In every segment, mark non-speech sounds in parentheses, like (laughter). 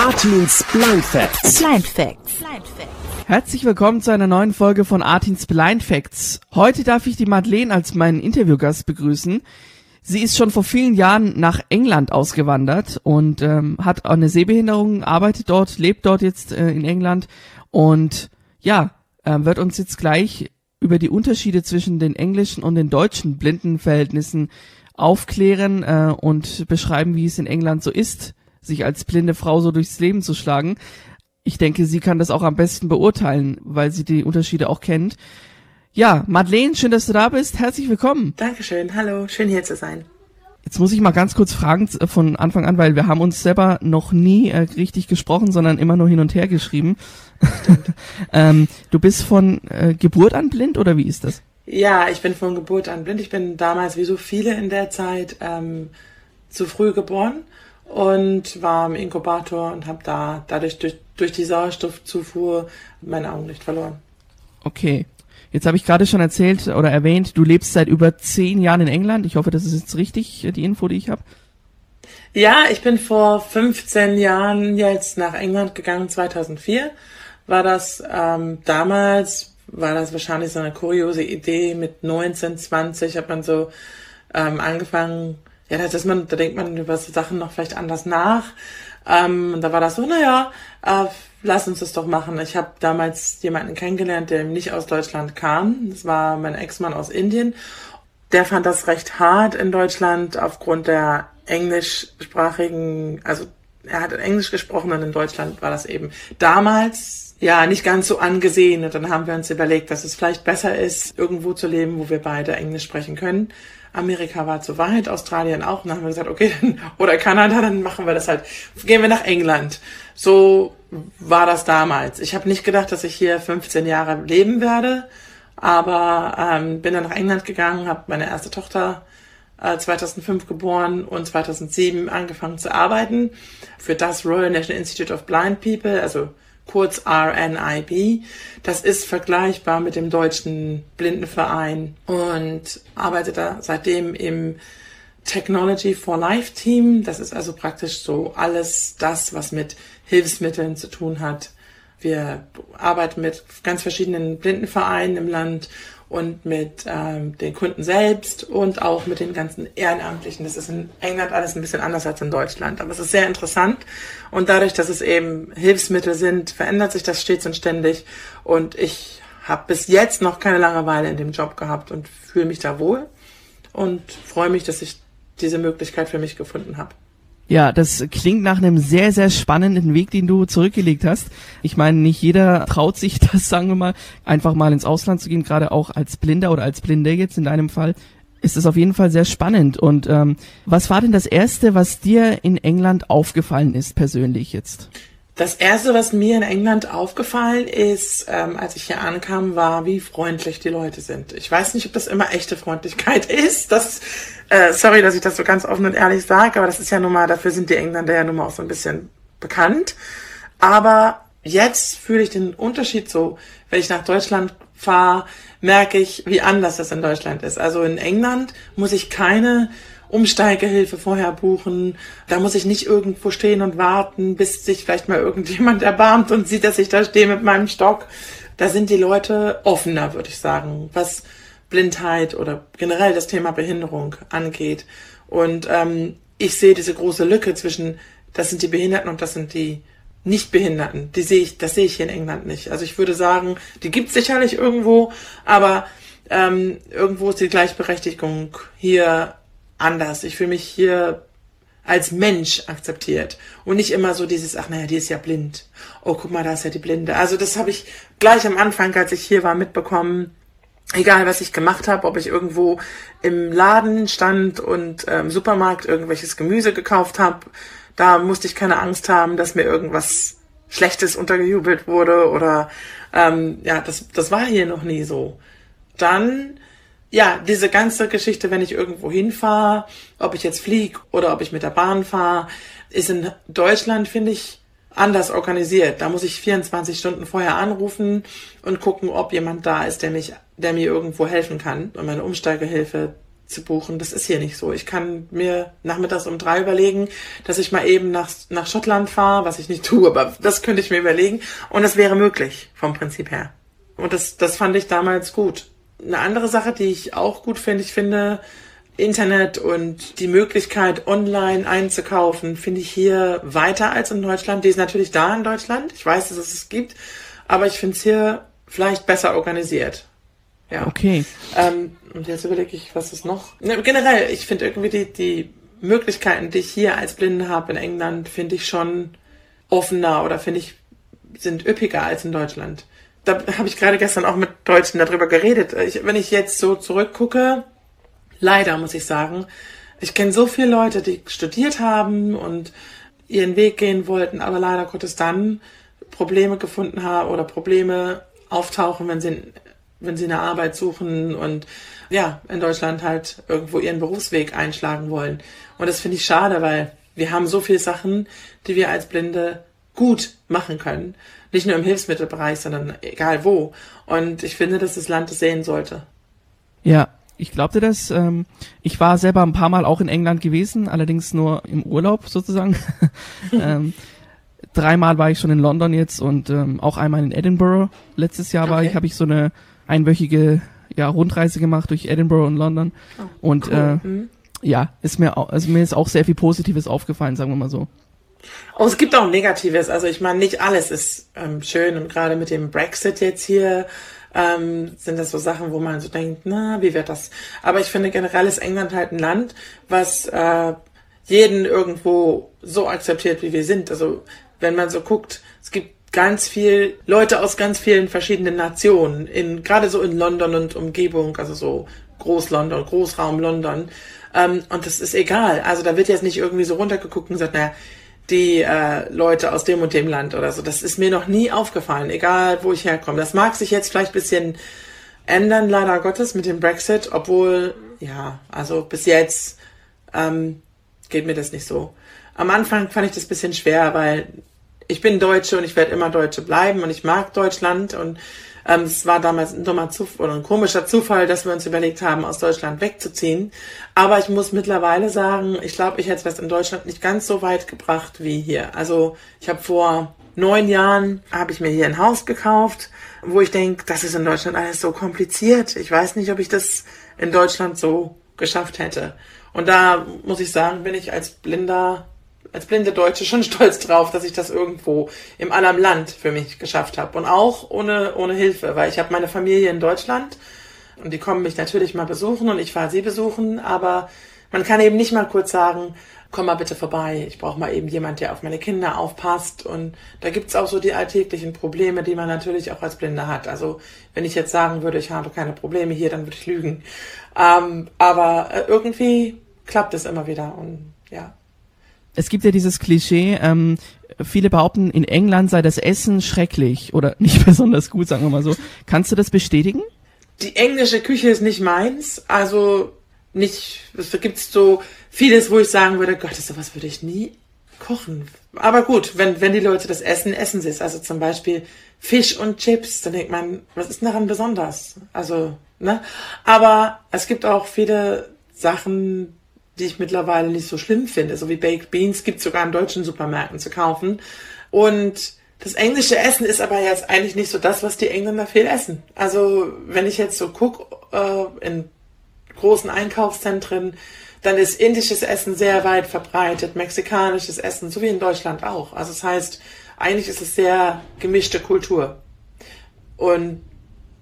Artins Blind Facts. Blind Facts. Herzlich willkommen zu einer neuen Folge von Artins Blind Facts. Heute darf ich die Madeleine als meinen Interviewgast begrüßen. Sie ist schon vor vielen Jahren nach England ausgewandert und ähm, hat eine Sehbehinderung, arbeitet dort, lebt dort jetzt äh, in England und ja, äh, wird uns jetzt gleich über die Unterschiede zwischen den englischen und den deutschen Blindenverhältnissen aufklären äh, und beschreiben, wie es in England so ist, sich als blinde Frau so durchs Leben zu schlagen. Ich denke, sie kann das auch am besten beurteilen, weil sie die Unterschiede auch kennt. Ja, Madeleine, schön, dass du da bist. Herzlich willkommen. Dankeschön, hallo, schön hier zu sein. Jetzt muss ich mal ganz kurz fragen äh, von Anfang an, weil wir haben uns selber noch nie äh, richtig gesprochen, sondern immer nur hin und her geschrieben. (laughs) ähm, du bist von äh, Geburt an blind oder wie ist das? Ja, ich bin von Geburt an blind. Ich bin damals, wie so viele in der Zeit, ähm, zu früh geboren und war im Inkubator und habe da dadurch durch, durch die Sauerstoffzufuhr mein Augenlicht verloren. Okay. Jetzt habe ich gerade schon erzählt oder erwähnt, du lebst seit über zehn Jahren in England. Ich hoffe, das ist jetzt richtig, die Info, die ich habe. Ja, ich bin vor 15 Jahren jetzt nach England gegangen, 2004. War das ähm, damals, war das wahrscheinlich so eine kuriose Idee. Mit 19, 20 hat man so ähm, angefangen, ja, da, ist man, da denkt man über so Sachen noch vielleicht anders nach. Ähm, da war das so, naja, äh, lass uns das doch machen. Ich habe damals jemanden kennengelernt, der nicht aus Deutschland kam. Das war mein Ex-Mann aus Indien. Der fand das recht hart in Deutschland aufgrund der englischsprachigen, also er hat Englisch gesprochen und in Deutschland war das eben damals ja nicht ganz so angesehen. Und dann haben wir uns überlegt, dass es vielleicht besser ist, irgendwo zu leben, wo wir beide Englisch sprechen können. Amerika war zu weit, Australien auch. Und dann haben wir gesagt, okay, (laughs) dann, oder Kanada, dann machen wir das halt. Gehen wir nach England. So war das damals. Ich habe nicht gedacht, dass ich hier 15 Jahre leben werde, aber ähm, bin dann nach England gegangen, habe meine erste Tochter äh, 2005 geboren und 2007 angefangen zu arbeiten für das Royal National Institute of Blind People, also kurz RNIB. Das ist vergleichbar mit dem deutschen Blindenverein und arbeite da seitdem im Technology for Life Team. Das ist also praktisch so alles das, was mit Hilfsmitteln zu tun hat. Wir arbeiten mit ganz verschiedenen Blindenvereinen im Land und mit ähm, den Kunden selbst und auch mit den ganzen Ehrenamtlichen. Das ist in England alles ein bisschen anders als in Deutschland, aber es ist sehr interessant und dadurch, dass es eben Hilfsmittel sind, verändert sich das stets und ständig und ich habe bis jetzt noch keine Langeweile in dem Job gehabt und fühle mich da wohl und freue mich, dass ich diese Möglichkeit für mich gefunden habe. Ja, das klingt nach einem sehr, sehr spannenden Weg, den du zurückgelegt hast. Ich meine, nicht jeder traut sich das, sagen wir mal, einfach mal ins Ausland zu gehen, gerade auch als Blinder oder als Blinder jetzt in deinem Fall. Ist es auf jeden Fall sehr spannend. Und ähm, was war denn das Erste, was dir in England aufgefallen ist, persönlich jetzt? Das erste, was mir in England aufgefallen ist, ähm, als ich hier ankam, war, wie freundlich die Leute sind. Ich weiß nicht, ob das immer echte Freundlichkeit (laughs) ist. Das, äh, sorry, dass ich das so ganz offen und ehrlich sage, aber das ist ja nun mal, dafür sind die Engländer ja nun mal auch so ein bisschen bekannt. Aber jetzt fühle ich den Unterschied so, wenn ich nach Deutschland fahre, merke ich, wie anders das in Deutschland ist. Also in England muss ich keine Umsteigehilfe vorher buchen. Da muss ich nicht irgendwo stehen und warten, bis sich vielleicht mal irgendjemand (laughs) erbarmt und sieht, dass ich da stehe mit meinem Stock. Da sind die Leute offener, würde ich sagen, was Blindheit oder generell das Thema Behinderung angeht. Und ähm, ich sehe diese große Lücke zwischen, das sind die Behinderten und das sind die Nichtbehinderten. Die sehe ich, das sehe ich hier in England nicht. Also ich würde sagen, die gibt es sicherlich irgendwo, aber ähm, irgendwo ist die Gleichberechtigung hier anders. Ich fühle mich hier als Mensch akzeptiert und nicht immer so dieses, ach naja, die ist ja blind. Oh, guck mal, da ist ja die Blinde. Also das habe ich gleich am Anfang, als ich hier war, mitbekommen. Egal, was ich gemacht habe, ob ich irgendwo im Laden stand und im ähm, Supermarkt irgendwelches Gemüse gekauft habe, da musste ich keine Angst haben, dass mir irgendwas Schlechtes untergejubelt wurde oder ähm, ja, das, das war hier noch nie so. Dann ja, diese ganze Geschichte, wenn ich irgendwo hinfahre, ob ich jetzt fliege oder ob ich mit der Bahn fahre, ist in Deutschland, finde ich, anders organisiert. Da muss ich 24 Stunden vorher anrufen und gucken, ob jemand da ist, der mich, der mir irgendwo helfen kann und meine Umsteigehilfe zu buchen. Das ist hier nicht so. Ich kann mir nachmittags um drei überlegen, dass ich mal eben nach, nach Schottland fahre, was ich nicht (laughs) tue, aber das könnte ich mir überlegen. Und das wäre möglich vom Prinzip her. Und das, das fand ich damals gut. Eine andere Sache, die ich auch gut finde, ich finde, Internet und die Möglichkeit, online einzukaufen, finde ich hier weiter als in Deutschland. Die ist natürlich da in Deutschland. Ich weiß, dass es es gibt. Aber ich finde es hier vielleicht besser organisiert. Ja. Okay. Ähm, und jetzt überlege ich, was ist noch? Ne, generell, ich finde irgendwie die, die Möglichkeiten, die ich hier als Blinde habe in England, finde ich schon offener oder finde ich, sind üppiger als in Deutschland. Da habe ich gerade gestern auch mit Deutschen darüber geredet. Ich, wenn ich jetzt so zurückgucke, leider muss ich sagen, ich kenne so viele Leute, die studiert haben und ihren Weg gehen wollten, aber leider Gottes dann Probleme gefunden haben oder Probleme auftauchen, wenn sie wenn sie eine Arbeit suchen und ja, in Deutschland halt irgendwo ihren Berufsweg einschlagen wollen. Und das finde ich schade, weil wir haben so viele Sachen, die wir als Blinde gut machen können. Nicht nur im Hilfsmittelbereich, sondern egal wo. Und ich finde, dass das Land es sehen sollte. Ja, ich glaubte das. Ähm, ich war selber ein paar Mal auch in England gewesen, allerdings nur im Urlaub sozusagen. (laughs) ähm, dreimal war ich schon in London jetzt und ähm, auch einmal in Edinburgh. Letztes Jahr war ich, habe ich so eine einwöchige ja, Rundreise gemacht durch Edinburgh und London. Oh, und cool. äh, mhm. ja, ist mir, also mir ist auch sehr viel Positives aufgefallen, sagen wir mal so. Oh, es gibt auch Negatives. Also ich meine, nicht alles ist ähm, schön und gerade mit dem Brexit jetzt hier ähm, sind das so Sachen, wo man so denkt, na, wie wird das? Aber ich finde generell ist England halt ein Land, was äh, jeden irgendwo so akzeptiert, wie wir sind. Also wenn man so guckt, es gibt ganz viel Leute aus ganz vielen verschiedenen Nationen, in, gerade so in London und Umgebung, also so Groß-London, Großraum London. Ähm, und das ist egal. Also da wird jetzt nicht irgendwie so runtergeguckt und gesagt, naja, die äh, Leute aus dem und dem Land oder so. Das ist mir noch nie aufgefallen, egal wo ich herkomme. Das mag sich jetzt vielleicht bisschen ändern, leider Gottes, mit dem Brexit, obwohl, ja, also bis jetzt ähm, geht mir das nicht so. Am Anfang fand ich das bisschen schwer, weil ich bin Deutsche und ich werde immer Deutsche bleiben und ich mag Deutschland und ähm, es war damals ein dummer Zufall oder ein komischer Zufall, dass wir uns überlegt haben, aus Deutschland wegzuziehen. Aber ich muss mittlerweile sagen, ich glaube, ich hätte es in Deutschland nicht ganz so weit gebracht wie hier. Also ich habe vor neun Jahren habe ich mir hier ein Haus gekauft, wo ich denke, das ist in Deutschland alles so kompliziert. Ich weiß nicht, ob ich das in Deutschland so geschafft hätte. Und da muss ich sagen, bin ich als Blinder als blinde Deutsche schon (laughs) stolz drauf, dass ich das irgendwo im anderen Land für mich geschafft habe. Und auch ohne, ohne Hilfe, weil ich habe meine Familie in Deutschland und die kommen mich natürlich mal besuchen und ich fahre sie besuchen, aber man kann eben nicht mal kurz sagen, komm mal bitte vorbei, ich brauche mal eben jemand, der auf meine Kinder aufpasst. Und da gibt's auch so die alltäglichen Probleme, die man natürlich auch als Blinder hat. Also wenn ich jetzt sagen würde, ich habe keine Probleme hier, dann würde ich lügen. Ähm, aber äh, irgendwie klappt es immer wieder und ja es gibt ja dieses Klischee, ähm, viele behaupten, in England sei das Essen schrecklich oder (laughs) nicht besonders gut, sagen wir mal so. Kannst du das bestätigen? Die englische Küche ist nicht meins, also nicht, es gibt so vieles, wo ich sagen würde, Gott, sowas würde ich nie kochen. Aber gut, wenn, wenn die Leute das essen, essen sie es. Also zum Beispiel Fisch und Chips, dann denkt man, was ist daran besonders? Also, ne? Aber es gibt auch viele Sachen, die ich mittlerweile nicht so schlimm finde. So wie Baked Beans gibt es sogar in deutschen Supermärkten zu kaufen. Und das englische Essen ist aber jetzt eigentlich nicht so das, was die Engländer viel essen. Also wenn ich jetzt so gucke äh, in großen Einkaufszentren, dann ist indisches Essen sehr weit verbreitet, mexikanisches Essen, so wie in Deutschland auch. Also das heißt, eigentlich ist es sehr gemischte Kultur. Und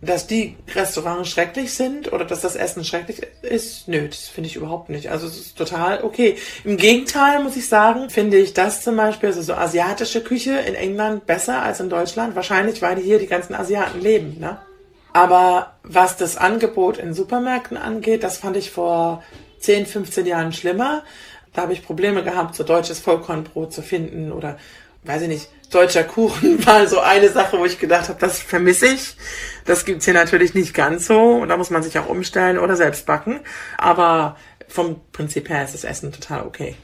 dass die Restaurants schrecklich sind oder dass das Essen schrecklich ist, nö, das finde ich überhaupt nicht. Also es ist total okay. Im Gegenteil muss ich sagen, finde ich das zum Beispiel, also so asiatische Küche in England besser als in Deutschland. Wahrscheinlich, weil hier die ganzen Asiaten leben, ne? Aber was das Angebot in Supermärkten angeht, das fand ich vor 10, 15 Jahren schlimmer. Da habe ich Probleme gehabt, so deutsches Vollkornbrot zu finden oder weiß ich nicht, deutscher Kuchen (laughs) war so eine Sache, wo ich gedacht habe, das vermisse ich. Das gibt's hier natürlich nicht ganz so und da muss man sich auch umstellen oder selbst backen. Aber vom Prinzip her ist das Essen total okay.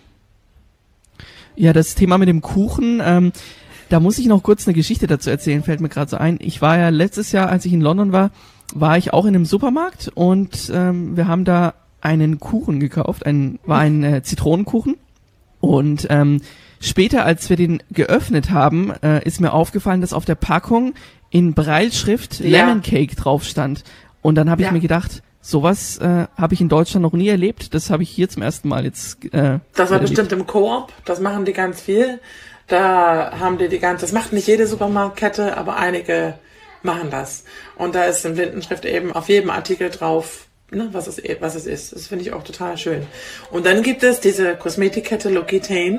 Ja, das Thema mit dem Kuchen, ähm, da muss ich noch kurz eine Geschichte dazu erzählen, fällt mir gerade so ein. Ich war ja letztes Jahr, als ich in London war, war ich auch in einem Supermarkt und ähm, wir haben da einen Kuchen gekauft, ein, war ein äh, Zitronenkuchen. Und ähm, später, als wir den geöffnet haben, äh, ist mir aufgefallen, dass auf der Packung in Breilschrift Ja. Lemon Cake drauf stand. Und dann habe ich Ja. mir gedacht, sowas äh, habe ich in Deutschland noch nie erlebt. Das habe ich hier zum ersten Mal jetzt. Äh, Das war erlebt. bestimmt im Koop, das machen die ganz viel. Da haben die die ganze, das macht nicht jede Supermarktkette, aber einige machen das. Und da ist in Blindenschrift eben auf jedem Artikel drauf, ne, was, es, was es ist. Das finde ich auch total schön. Und dann gibt es diese Kosmetikkette L'Occitane.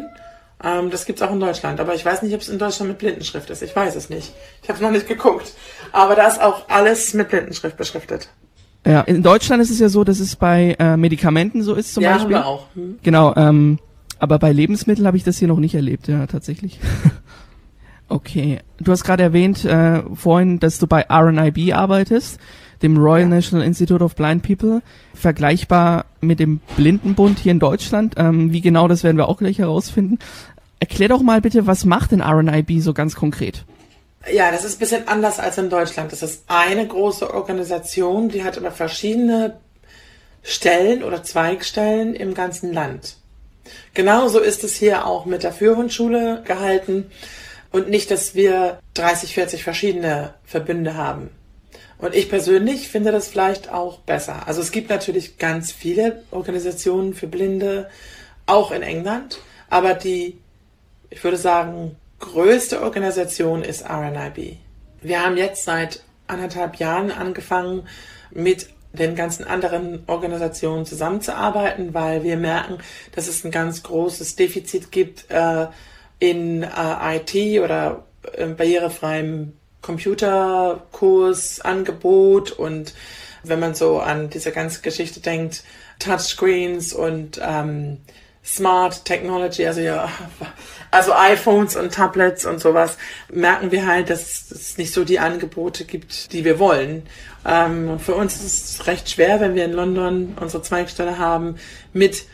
Ähm, das gibt's auch in Deutschland, aber ich weiß nicht, ob es in Deutschland mit Blindenschrift ist. Ich weiß es nicht. Ich habe noch nicht geguckt. Aber da ist auch alles mit Blindenschrift beschriftet. Ja, in Deutschland ist es ja so, dass es bei äh, Medikamenten so ist zum ja, haben Beispiel. wir auch. Hm? Genau, ähm, aber bei Lebensmitteln habe ich das hier noch nicht erlebt, ja, tatsächlich. (laughs) okay. Du hast gerade erwähnt äh, vorhin, dass du bei RNIB arbeitest, dem Royal. National Institute of Blind People, vergleichbar mit dem Blindenbund hier in Deutschland. Ähm, wie genau, das werden wir auch gleich herausfinden. Erklär doch mal bitte, was macht denn RNIB so ganz konkret? Ja, das ist ein bisschen anders als in Deutschland. Das ist eine große Organisation, die hat aber verschiedene Stellen oder Zweigstellen im ganzen Land. Genauso ist es hier auch mit der Führungsschule gehalten und nicht, dass wir 30, 40 verschiedene Verbünde haben. Und ich persönlich finde das vielleicht auch besser. Also es gibt natürlich ganz viele Organisationen für Blinde, auch in England, aber die ich würde sagen, größte Organisation ist RNIB. Wir haben jetzt seit anderthalb Jahren angefangen, mit den ganzen anderen Organisationen zusammenzuarbeiten, weil wir merken, dass es ein ganz großes Defizit gibt äh, in äh, IT oder äh, barrierefreiem Computerkurs, Angebot und wenn man so an diese ganze Geschichte denkt, Touchscreens und ähm, Smart Technology, also ja, also iPhones und Tablets und sowas, merken wir halt, dass es nicht so die Angebote gibt, die wir wollen. Ähm, für uns ist es recht schwer, wenn wir in London unsere Zweigstelle haben, mit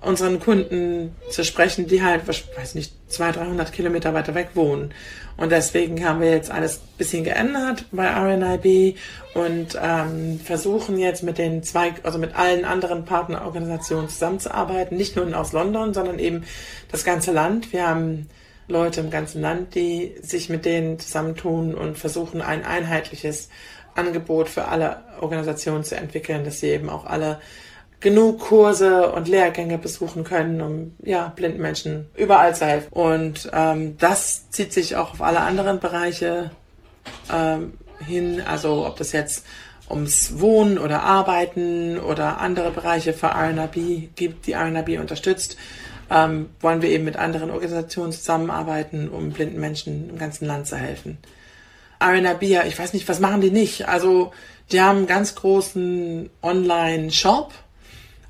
unseren Kunden zu sprechen, die halt, weiß nicht, 200, 300 Kilometer weiter weg wohnen. Und deswegen haben wir jetzt alles bisschen geändert bei RNIB und ähm, versuchen jetzt mit den zwei, also mit allen anderen Partnerorganisationen zusammenzuarbeiten, nicht nur aus London, sondern eben das ganze Land. Wir haben Leute im ganzen Land, die sich mit denen zusammentun und versuchen, ein einheitliches Angebot für alle Organisationen zu entwickeln, dass sie eben auch alle genug Kurse und Lehrgänge besuchen können, um ja blinden Menschen überall zu helfen. Und ähm, das zieht sich auch auf alle anderen Bereiche ähm, hin, also ob das jetzt ums Wohnen oder Arbeiten oder andere Bereiche für RNRB gibt, die RNRB unterstützt, ähm, wollen wir eben mit anderen Organisationen zusammenarbeiten, um blinden Menschen im ganzen Land zu helfen. RNRB, ja, ich weiß nicht, was machen die nicht? Also, die haben einen ganz großen Online-Shop.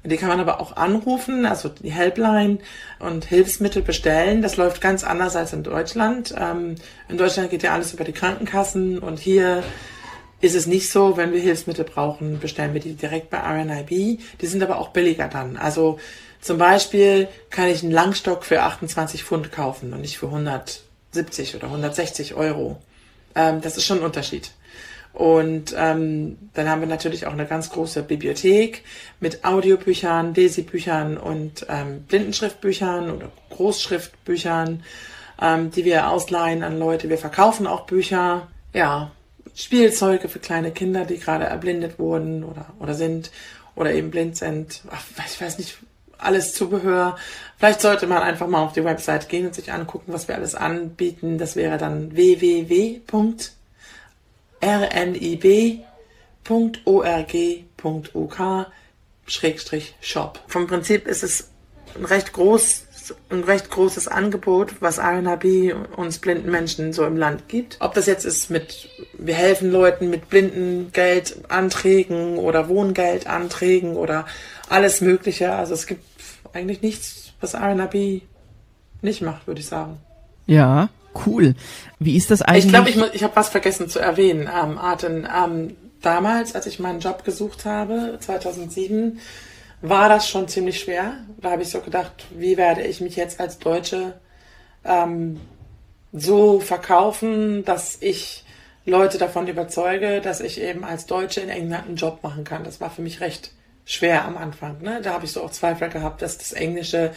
Die kann man aber auch anrufen, also die Helpline und Hilfsmittel bestellen. Das läuft ganz anders als in Deutschland. Ähm, in Deutschland geht ja alles über die Krankenkassen und hier ist es nicht so, wenn wir Hilfsmittel brauchen, bestellen wir die direkt bei RNIB. Die sind aber auch billiger dann. Also zum Beispiel kann ich einen Langstock für 28 Pfund kaufen und nicht für 170 oder 160 Euro. Ähm, das ist schon ein Unterschied. Und ähm, dann haben wir natürlich auch eine ganz große Bibliothek mit Audiobüchern, Desi-Büchern und ähm, Blindenschriftbüchern oder Großschriftbüchern, ähm, die wir ausleihen an Leute. Wir verkaufen auch Bücher, ja, Spielzeuge für kleine Kinder, die gerade erblindet wurden oder, oder sind oder eben blind sind. Ach, ich weiß nicht, alles Zubehör. Vielleicht sollte man einfach mal auf die Website gehen und sich angucken, was wir alles anbieten. Das wäre dann www.rnib.org.uk Schrägstrich Shop. Vom Prinzip ist es ein recht groß, ein recht großes Angebot, was RNHB uns blinden Menschen so im Land gibt. Ob das jetzt ist mit, wir helfen Leuten mit Blindengeldanträgen oder Wohngeldanträgen oder alles Mögliche. Also es gibt eigentlich nichts, was RNHB nicht macht, würde ich sagen. Ja, cool. Wie ist das eigentlich? Ich glaube, ich, ich habe was vergessen zu erwähnen, ähm, Arten. Ähm, damals, als ich meinen Job gesucht habe, 2007, war das schon ziemlich schwer. Da habe ich so gedacht, wie werde ich mich jetzt als Deutsche ähm, so verkaufen, dass ich Leute davon überzeuge, dass ich eben als Deutsche in England einen Job machen kann. Das war für mich recht schwer am Anfang. Ne? Da habe ich so auch Zweifel gehabt, dass das Englische,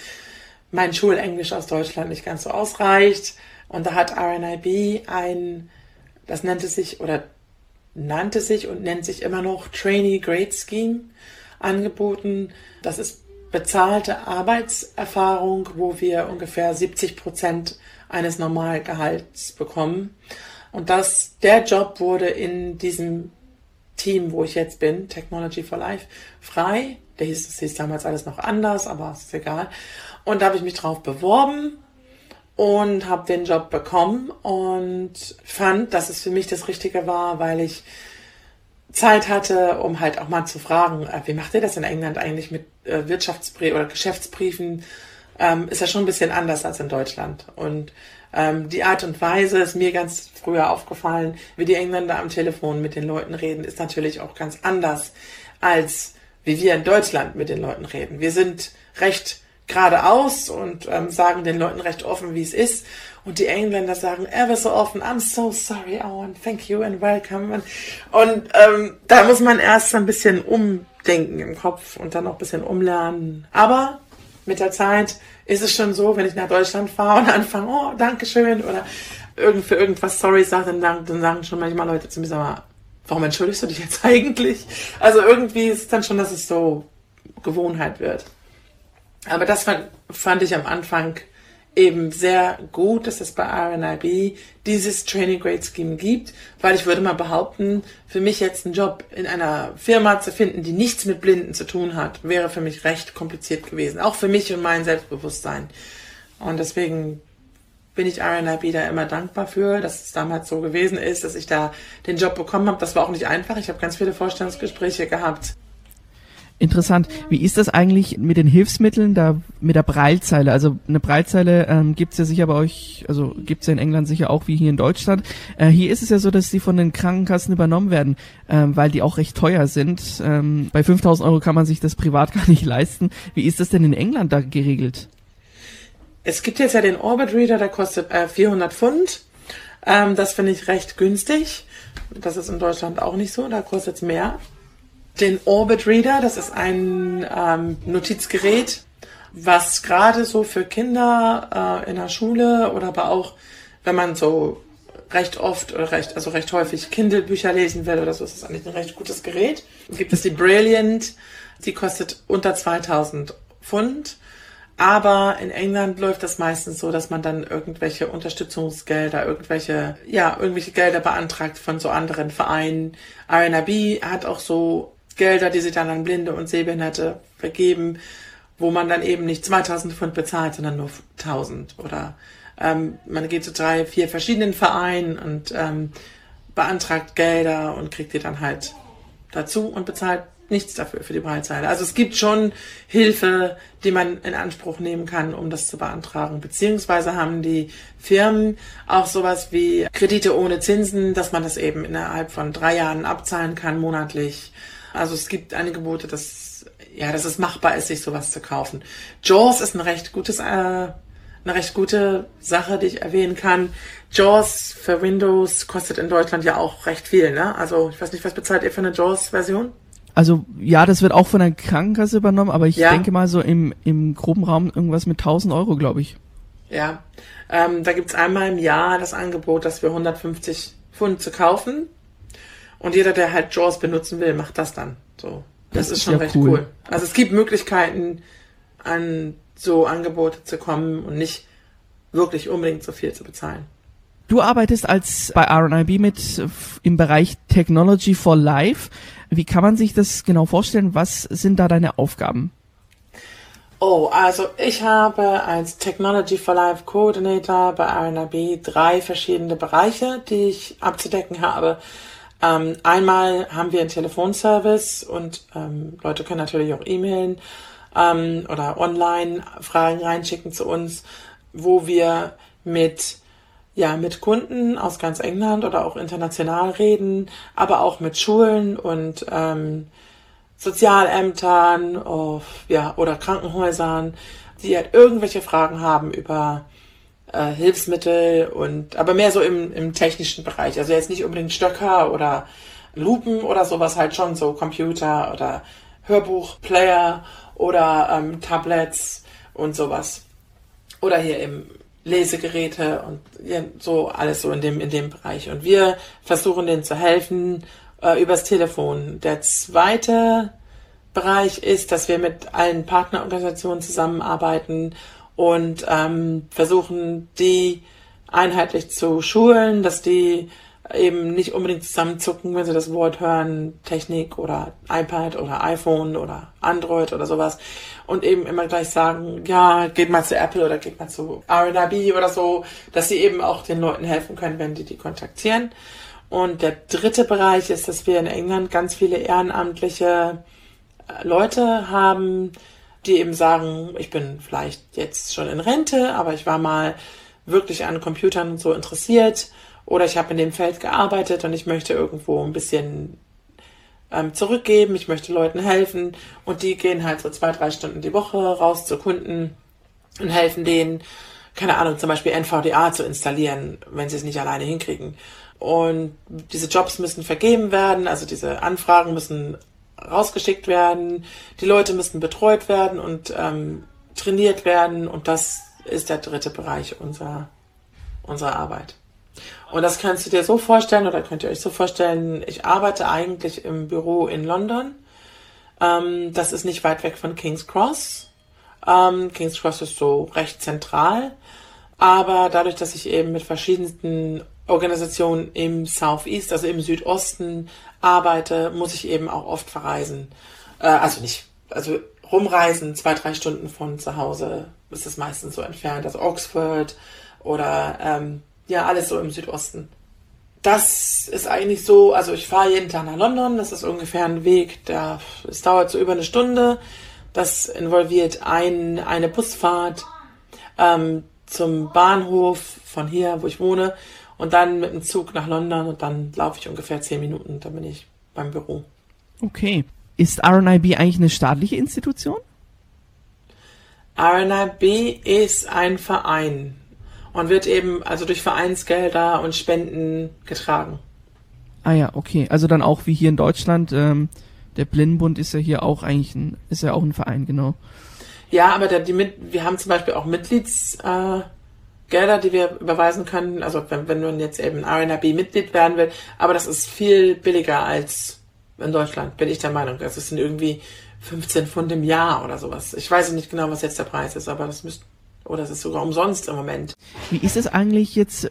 mein Schulenglisch aus Deutschland nicht ganz so ausreicht. Und da hat RNIB ein, das nannte sich oder nannte sich und nennt sich immer noch Trainee Grade Scheme angeboten. Das ist bezahlte Arbeitserfahrung, wo wir ungefähr 70 Prozent eines Normalgehalts bekommen. Und das, der Job wurde in diesem Team, wo ich jetzt bin, Technology for Life, frei. Der hieß, das hieß damals alles noch anders, aber ist egal. Und da habe ich mich drauf beworben und habe den Job bekommen und fand, dass es für mich das Richtige war, weil ich Zeit hatte, um halt auch mal zu fragen, äh, wie macht ihr das in England eigentlich mit äh, Wirtschaftsbriefen oder Geschäftsbriefen? Ähm, ist ja schon ein bisschen anders als in Deutschland. Und ähm, die Art und Weise ist mir ganz früher aufgefallen, wie die Engländer am Telefon mit den Leuten reden, ist natürlich auch ganz anders als wie wir in Deutschland mit den Leuten reden. Wir sind recht geradeaus und ähm, sagen den Leuten recht offen, wie es ist. Und die Engländer sagen ever so often, I'm so sorry, oh, and thank you and welcome. Und, ähm, da muss man erst ein bisschen umdenken im Kopf und dann auch ein bisschen umlernen. Aber mit der Zeit ist es schon so, wenn ich nach Deutschland fahre und anfange, oh, Dankeschön oder irgend für irgendwas sorry sage, dann, dann sagen schon manchmal Leute zu mir, sag mal, warum entschuldigst du dich jetzt (laughs) eigentlich? Also irgendwie ist es dann schon, dass es so Gewohnheit wird. Aber das fand, fand ich am Anfang eben sehr gut, dass es bei RNIB dieses Training Grade Scheme gibt, weil ich würde mal behaupten, für mich jetzt einen Job in einer Firma zu finden, die nichts mit Blinden zu tun hat, wäre für mich recht kompliziert gewesen. Auch für mich und mein Selbstbewusstsein. Und deswegen bin ich RNIB da immer dankbar für, dass es damals so gewesen ist, dass ich da den Job bekommen habe. Das war auch nicht einfach. Ich habe ganz viele Vorstellungsgespräche gehabt Interessant. Wie ist das eigentlich mit den Hilfsmitteln, da mit der Breilzeile? Also eine Breilzeile ähm, gibt ja sicher bei euch, also gibt's ja in England sicher auch wie hier in Deutschland. Äh, hier ist es ja so, dass die von den Krankenkassen übernommen werden, ähm, weil die auch recht teuer sind. Ähm, bei 5000 Euro kann man sich das privat (laughs) gar nicht leisten. Wie ist das denn in England da geregelt? Es gibt jetzt ja den Orbit Reader, der kostet äh, 400 Pfund. Ähm, das finde ich recht günstig. Das ist in Deutschland auch nicht so, da kostet es mehr den Orbit Reader. Das ist ein ähm, Notizgerät, was gerade so für Kinder äh, in der Schule oder aber auch, wenn man so recht oft oder recht, also recht häufig Kindle-Bücher lesen will oder so, ist das eigentlich ein recht gutes Gerät. Gibt es die Brilliant, die kostet unter 2000 Pfund. Aber in England läuft das meistens so, dass man dann irgendwelche Unterstützungsgelder, irgendwelche, ja, irgendwelche Gelder beantragt von so anderen Vereinen. RNRB hat auch so Gelder, die sie dann an Blinde und Sehbehinderte vergeben, wo man dann eben nicht 2000 Pfund bezahlt, sondern nur 1000 oder ähm, man geht zu drei, vier verschiedenen Vereinen und ähm, beantragt Gelder und kriegt die dann halt dazu und bezahlt nichts dafür für die Breitzeile. Also es gibt schon Hilfe, die man in Anspruch nehmen kann, um das zu beantragen. Beziehungsweise haben die Firmen auch sowas wie Kredite ohne Zinsen, dass man das eben innerhalb von drei Jahren abzahlen kann monatlich also es gibt Angebote, dass ja, dass es machbar ist, sich sowas zu kaufen. Jaws ist ein recht gutes, äh, eine recht gute Sache, die ich erwähnen kann. Jaws für Windows kostet in Deutschland ja auch recht viel, ne? Also ich weiß nicht, was bezahlt ihr für eine Jaws-Version? Also ja, das wird auch von der Krankenkasse übernommen, aber ich ja. denke mal so im, im groben Raum irgendwas mit 1000 Euro, glaube ich. Ja, ähm, da gibt's einmal im Jahr das Angebot, dass wir 150 Pfund zu kaufen und jeder, der halt JAWS benutzen will, macht das dann. So. Das, das ist schon ja recht cool. cool. Also es gibt Möglichkeiten, an so Angebote zu kommen und nicht wirklich unbedingt so viel zu bezahlen. Du arbeitest als bei RNIB mit im Bereich Technology for Life. Wie kann man sich das genau vorstellen? Was sind da deine Aufgaben? Oh, also ich habe als Technology for Life Coordinator bei RNIB drei verschiedene Bereiche, die ich abzudecken habe. Ähm, einmal haben wir einen Telefonservice und ähm, Leute können natürlich auch E-Mailen ähm, oder online Fragen reinschicken zu uns, wo wir mit ja, mit Kunden aus ganz England oder auch international reden, aber auch mit Schulen und ähm, Sozialämtern oh, ja, oder Krankenhäusern, die halt irgendwelche Fragen haben über äh, Hilfsmittel und aber mehr so im, im technischen Bereich. Also jetzt nicht unbedingt Stöcker oder Lupen oder sowas, halt schon so Computer oder Hörbuchplayer oder ähm, Tablets und sowas. Oder hier eben Lesegeräte und so alles so in dem, in dem Bereich. Und wir versuchen denen zu helfen äh, übers Telefon. Der zweite Bereich ist, dass wir mit allen Partnerorganisationen zusammenarbeiten und ähm, versuchen, die einheitlich zu schulen, dass die eben nicht unbedingt zusammenzucken, wenn sie das Wort hören, Technik oder iPad oder iPhone oder Android oder sowas und eben immer gleich sagen, ja, geht mal zu Apple oder geht mal zu RNIB oder so, dass sie eben auch den Leuten helfen können, wenn die die kontaktieren. Und der dritte Bereich ist, dass wir in England ganz viele ehrenamtliche äh, Leute haben, die eben sagen, ich bin vielleicht jetzt schon in Rente, aber ich war mal wirklich an Computern und so interessiert oder ich habe in dem Feld gearbeitet und ich möchte irgendwo ein bisschen ähm, zurückgeben, ich möchte Leuten helfen und die gehen halt so zwei, drei Stunden die Woche raus zu Kunden und helfen denen, keine Ahnung, zum Beispiel NVDA zu installieren, wenn sie es nicht alleine hinkriegen. Und diese Jobs müssen vergeben werden, also diese Anfragen müssen rausgeschickt werden, die Leute müssen betreut werden und ähm, trainiert werden und das ist der dritte Bereich unserer, unserer Arbeit. Und das kannst du dir so vorstellen oder könnt ihr euch so vorstellen, ich arbeite eigentlich im Büro in London. Ähm, das ist nicht weit weg von King's Cross. Ähm, King's Cross ist so recht zentral. Aber dadurch, dass ich eben mit verschiedensten Organisationen im Southeast, also im Südosten arbeite, muss ich eben auch oft verreisen. Äh, also nicht, also rumreisen, zwei, drei Stunden von zu Hause ist es meistens so entfernt. Also Oxford oder ähm, ja, alles so im Südosten. Das ist eigentlich so, also ich fahre jeden Tag nach London, das ist ungefähr ein Weg, der, es dauert so über eine Stunde. Das involviert ein, eine Busfahrt ähm, zum Bahnhof von hier, wo ich wohne, und dann mit dem Zug nach London und dann laufe ich ungefähr zehn Minuten, dann bin ich beim Büro. Okay. Ist RNIB eigentlich eine staatliche Institution? RNIB ist ein Verein und wird eben also durch Vereinsgelder und Spenden getragen. Ah ja, okay. Also dann auch wie hier in Deutschland, ähm, der Blindenbund ist ja hier auch eigentlich ein, ist ja auch ein Verein, genau. Ja, aber der, die mit, wir haben zum Beispiel auch Mitgliedsgelder, äh, die wir überweisen können. Also wenn, wenn man jetzt eben RNRB Mitglied werden will, aber das ist viel billiger als in Deutschland, bin ich der Meinung. Das sind irgendwie 15 Pfund im Jahr oder sowas. Ich weiß nicht genau, was jetzt der Preis ist, aber das müsste oder es ist sogar umsonst im Moment. Wie ist es eigentlich jetzt?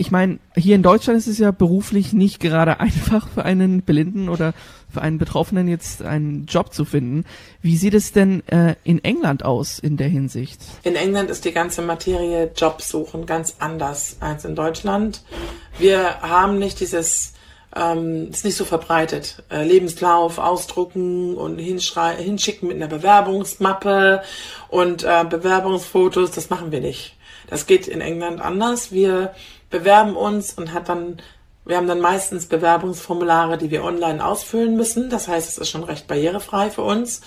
Ich meine, hier in Deutschland ist es ja beruflich nicht gerade (laughs) einfach für einen Blinden oder für einen Betroffenen jetzt einen Job zu finden. Wie sieht es denn äh, in England aus in der Hinsicht? In England ist die ganze Materie Jobsuchen ganz anders als in Deutschland. Wir haben nicht dieses ähm, ist nicht so verbreitet. Äh, Lebenslauf ausdrucken und hinschicken mit einer Bewerbungsmappe und äh, Bewerbungsfotos, das machen wir nicht. Das geht in England anders. Wir bewerben uns und hat dann, wir haben dann meistens Bewerbungsformulare, die wir online ausfüllen müssen. Das heißt, es ist schon recht barrierefrei für uns.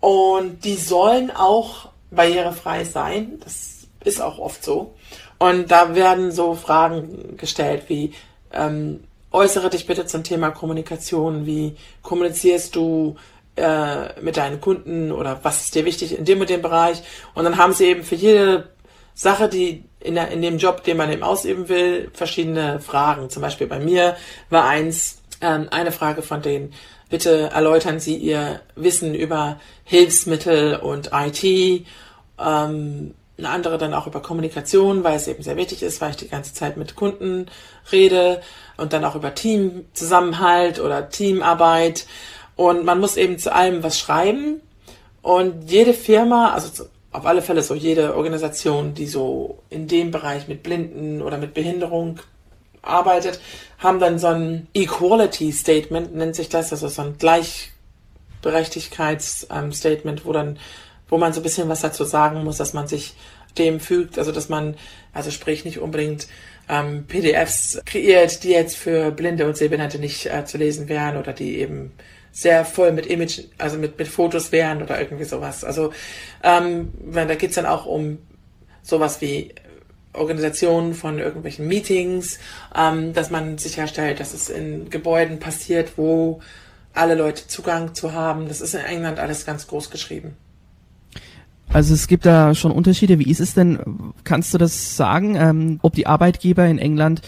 Und die sollen auch barrierefrei sein. Das ist auch oft so. Und da werden so Fragen gestellt wie, ähm, äußere dich bitte zum Thema Kommunikation. Wie kommunizierst du äh, mit deinen Kunden oder was ist dir wichtig in dem und dem Bereich? Und dann haben sie eben für jede Sache, die in, der, in dem Job, den man eben ausüben will, verschiedene Fragen. Zum Beispiel bei mir war eins, ähm, eine Frage von denen, bitte erläutern Sie Ihr Wissen über Hilfsmittel und IT. Ähm, eine andere dann auch über Kommunikation, weil es eben sehr wichtig ist, weil ich die ganze Zeit mit Kunden rede und dann auch über Teamzusammenhalt oder Teamarbeit. Und man muss eben zu allem was schreiben. Und jede Firma, also auf alle Fälle so jede Organisation, die so in dem Bereich mit Blinden oder mit Behinderung arbeitet, haben dann so ein Equality Statement, nennt sich das, also so ein Gleichberechtigkeitsstatement, ähm, wo dann, wo man so ein bisschen was dazu sagen muss, dass man sich dem fügt, also dass man, also sprich nicht unbedingt ähm, PDFs kreiert, die jetzt für Blinde und Sehbehinderte nicht äh, zu lesen wären oder die eben sehr voll mit Image, also mit, mit Fotos wären oder irgendwie sowas. Also ähm, da geht's dann auch um sowas wie Organisationen von irgendwelchen Meetings, ähm, dass man sicherstellt, dass es in Gebäuden passiert, wo alle Leute Zugang zu haben. Das ist in England alles ganz groß geschrieben. Also es gibt da schon Unterschiede. Wie ist es denn? Kannst du das sagen, ähm, ob die Arbeitgeber in England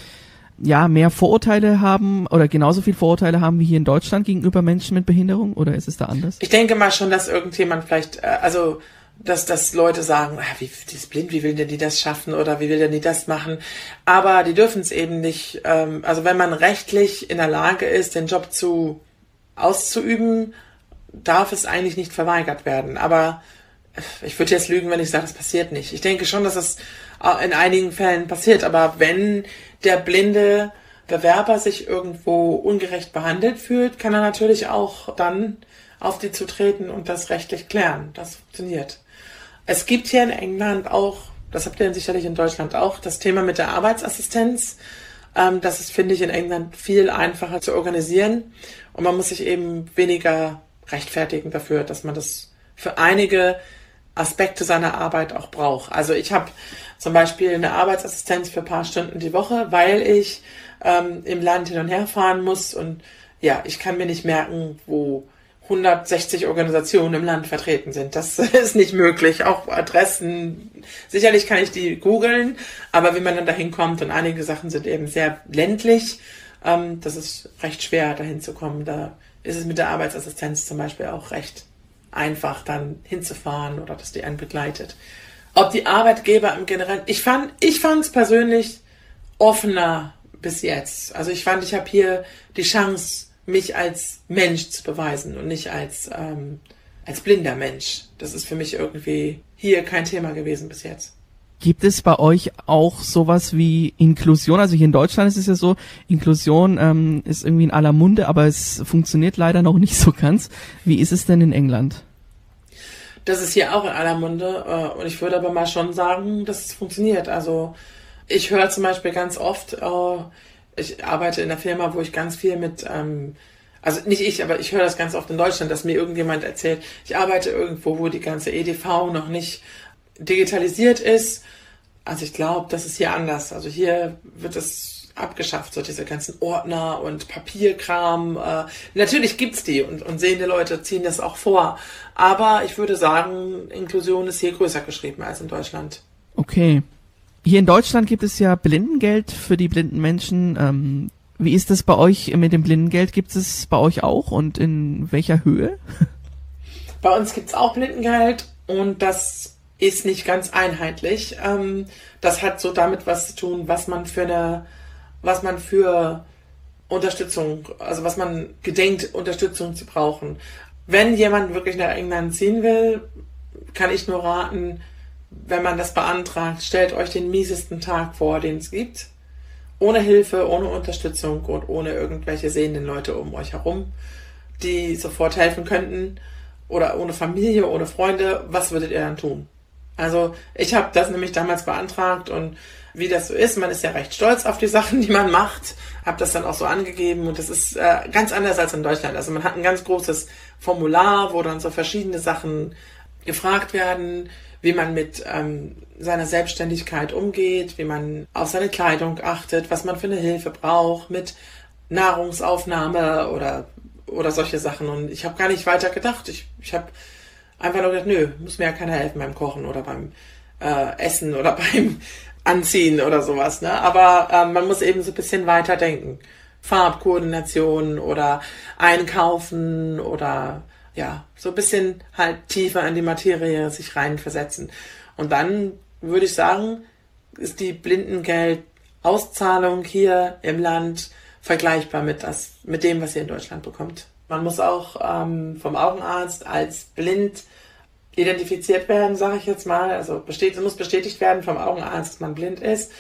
ja mehr Vorurteile haben oder genauso viel Vorurteile haben wie hier in Deutschland gegenüber Menschen mit Behinderung oder ist es da anders? Ich denke mal schon, dass irgendjemand vielleicht, äh, also dass, dass Leute sagen, ah, wie, die ist blind, wie will denn die das schaffen oder wie will denn die das machen? Aber die dürfen es eben nicht. Ähm, also wenn man rechtlich in der Lage ist, den Job zu auszuüben, darf es eigentlich nicht verweigert werden. Aber ich würde jetzt lügen, wenn ich sage, das passiert nicht. Ich denke schon, dass es in einigen Fällen passiert, aber wenn der blinde Bewerber sich irgendwo ungerecht behandelt fühlt, kann er natürlich auch dann auf die zutreten und das rechtlich klären. Das funktioniert. Es gibt hier in England auch, das habt ihr sicherlich in Deutschland auch, das Thema mit der Arbeitsassistenz. Ähm, das ist, finde ich, in England viel einfacher zu organisieren und man muss sich eben weniger rechtfertigen dafür, dass man das für einige Aspekte seiner Arbeit auch braucht. Also ich habe zum Beispiel eine Arbeitsassistenz für ein paar Stunden die Woche, weil ich ähm, im Land hin und her fahren muss und ja, ich kann mir nicht merken, wo 160 Organisationen im Land vertreten sind. Das (laughs) ist nicht möglich. Auch Adressen, sicherlich kann ich die googeln, aber wie man dann dahin kommt und einige Sachen sind eben sehr ländlich, ähm, das ist recht schwer dahin zu kommen. Da ist es mit der Arbeitsassistenz zum Beispiel auch recht einfach dann hinzufahren oder dass die einen begleitet. Ob die Arbeitgeber im Generellen, ich fand, ich es persönlich offener bis jetzt. Also ich fand, ich habe hier die Chance, mich als Mensch zu beweisen und nicht als, ähm, als blinder Mensch. Das ist für mich irgendwie hier kein Thema gewesen bis jetzt. Gibt es bei euch auch sowas wie Inklusion? Also hier in Deutschland ist es ja so, Inklusion ähm, ist irgendwie in aller Munde, aber es funktioniert leider noch nicht so ganz. Wie ist es denn in England? Das ist hier auch in aller Munde äh, und ich würde aber mal schon sagen, dass es funktioniert. Also ich höre zum Beispiel ganz oft, äh, ich arbeite in einer Firma, wo ich ganz viel mit ähm, also nicht ich, aber ich höre das ganz oft in Deutschland, dass mir irgendjemand erzählt, ich arbeite irgendwo, wo die ganze EDV noch nicht digitalisiert ist. Also ich glaube, das ist hier anders. Also hier wird es abgeschafft, so diese ganzen Ordner und Papierkram. Äh, natürlich gibt's die und, und sehende Leute ziehen das auch vor. Aber ich würde sagen, Inklusion ist hier größer geschrieben als in Deutschland. Okay. Hier in Deutschland gibt es ja Blindengeld für die blinden Menschen. Ähm, wie ist das bei euch mit dem Blindengeld? Gibt es bei euch auch und in welcher Höhe? (laughs) Bei uns gibt's auch Blindengeld und das ist nicht ganz einheitlich. Ähm, das hat so damit was zu tun, was man für eine, was man für Unterstützung, also was man gedenkt, Unterstützung zu brauchen. Wenn jemand wirklich nach England ziehen will, kann ich nur raten, wenn man das beantragt, stellt euch den miesesten Tag vor, den es gibt. Ohne Hilfe, ohne Unterstützung und ohne irgendwelche sehenden Leute um euch herum, die sofort helfen könnten. Oder ohne Familie, ohne Freunde. Was würdet ihr dann tun? Also ich habe das nämlich damals beantragt und wie das so ist, man ist ja recht stolz auf die Sachen, (laughs) die man macht, habe das dann auch so angegeben und das ist äh, ganz anders als in Deutschland. Also man hat ein ganz großes Formular, wo dann so verschiedene Sachen gefragt werden, wie man mit ähm, seiner Selbstständigkeit umgeht, wie man auf seine Kleidung achtet, was man für eine Hilfe braucht mit Nahrungsaufnahme oder oder solche Sachen. Und ich habe gar nicht weiter gedacht. Ich, ich habe einfach nur gedacht, nö, muss mir ja keiner helfen beim Kochen oder beim äh, Essen oder (laughs) beim Anziehen oder sowas. Ne? Aber äh, man muss eben so ein bisschen weiter denken. Farbkoordination oder Einkaufen oder ja, so ein bisschen halt tiefer in die Materie sich reinversetzen. Und dann würde ich sagen, ist die Blindengeld-Auszahlung hier im Land vergleichbar mit, das, mit dem, was ihr in Deutschland bekommt. Man muss auch ähm, vom Augenarzt als blind identifiziert werden, sage ich jetzt mal. Also besteht, muss bestätigt werden vom Augenarzt, dass man blind ist.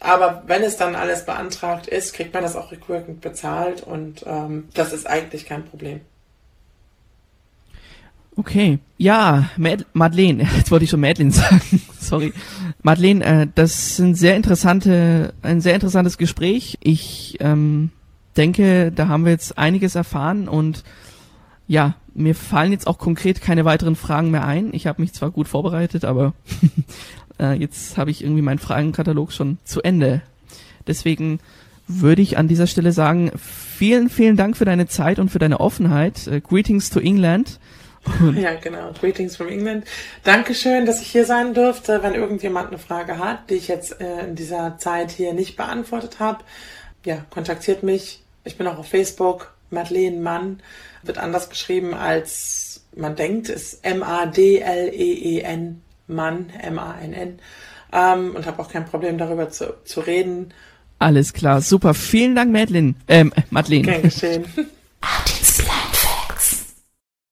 Aber wenn es dann alles beantragt ist, kriegt man das auch rückwirkend bezahlt und ähm, das ist eigentlich kein Problem. Okay, ja, Mad Madeleine, (laughs) jetzt wollte ich schon Madeleine (laughs) sagen, sorry. Madeleine, äh, das sind sehr interessante, ein sehr interessantes Gespräch. Ich ähm, denke, da haben wir jetzt einiges erfahren und ja, mir fallen jetzt auch konkret keine weiteren Fragen mehr ein. Ich habe mich zwar gut vorbereitet, aber (laughs) äh, jetzt habe ich irgendwie meinen Fragenkatalog schon zu Ende. Deswegen würde ich an dieser Stelle sagen, vielen, vielen Dank für deine Zeit und für deine Offenheit. Äh, greetings to England. Und ja, genau. Greetings from England. Dankeschön, dass ich hier sein durfte. Wenn irgendjemand eine Frage hat, die ich jetzt äh, in dieser Zeit hier nicht beantwortet habe, ja, kontaktiert mich. Ich bin auch auf Facebook. Madeleine Mann wird anders geschrieben als man denkt. Ist M-A-D-L-E-E-N Mann, M-A-N-N. Ähm, und habe auch kein Problem darüber zu, zu reden. Alles klar, super. Vielen Dank, Madeline. Ähm, Madeleine. Gern geschehen. (laughs)